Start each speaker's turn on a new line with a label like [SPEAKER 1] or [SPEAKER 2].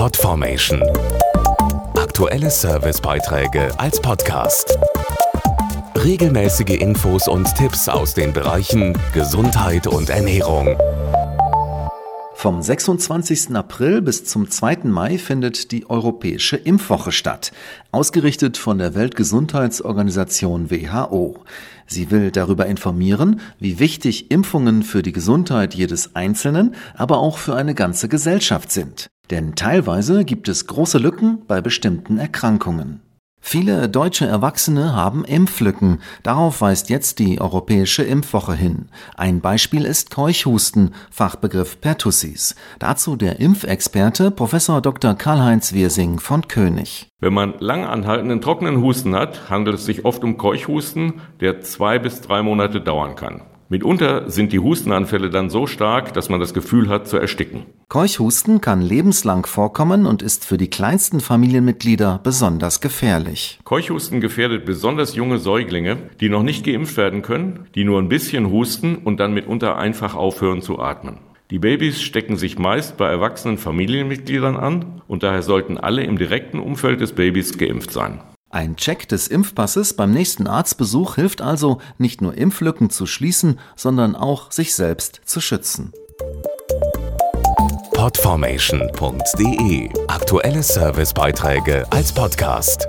[SPEAKER 1] Podformation. Aktuelle Servicebeiträge als Podcast. Regelmäßige Infos und Tipps aus den Bereichen Gesundheit und Ernährung.
[SPEAKER 2] Vom 26. April bis zum 2. Mai findet die Europäische Impfwoche statt, ausgerichtet von der Weltgesundheitsorganisation WHO. Sie will darüber informieren, wie wichtig Impfungen für die Gesundheit jedes Einzelnen, aber auch für eine ganze Gesellschaft sind. Denn teilweise gibt es große Lücken bei bestimmten Erkrankungen. Viele deutsche Erwachsene haben Impflücken. Darauf weist jetzt die Europäische Impfwoche hin. Ein Beispiel ist Keuchhusten, Fachbegriff Pertussis. Dazu der Impfexperte Professor Dr. Karl-Heinz Wirsing von König.
[SPEAKER 3] Wenn man lang anhaltenden trockenen Husten hat, handelt es sich oft um Keuchhusten, der zwei bis drei Monate dauern kann. Mitunter sind die Hustenanfälle dann so stark, dass man das Gefühl hat zu ersticken.
[SPEAKER 2] Keuchhusten kann lebenslang vorkommen und ist für die kleinsten Familienmitglieder besonders gefährlich.
[SPEAKER 3] Keuchhusten gefährdet besonders junge Säuglinge, die noch nicht geimpft werden können, die nur ein bisschen husten und dann mitunter einfach aufhören zu atmen. Die Babys stecken sich meist bei erwachsenen Familienmitgliedern an und daher sollten alle im direkten Umfeld des Babys geimpft sein.
[SPEAKER 2] Ein Check des Impfpasses beim nächsten Arztbesuch hilft also, nicht nur Impflücken zu schließen, sondern auch sich selbst zu schützen.
[SPEAKER 1] Podformation.de Aktuelle Servicebeiträge als Podcast.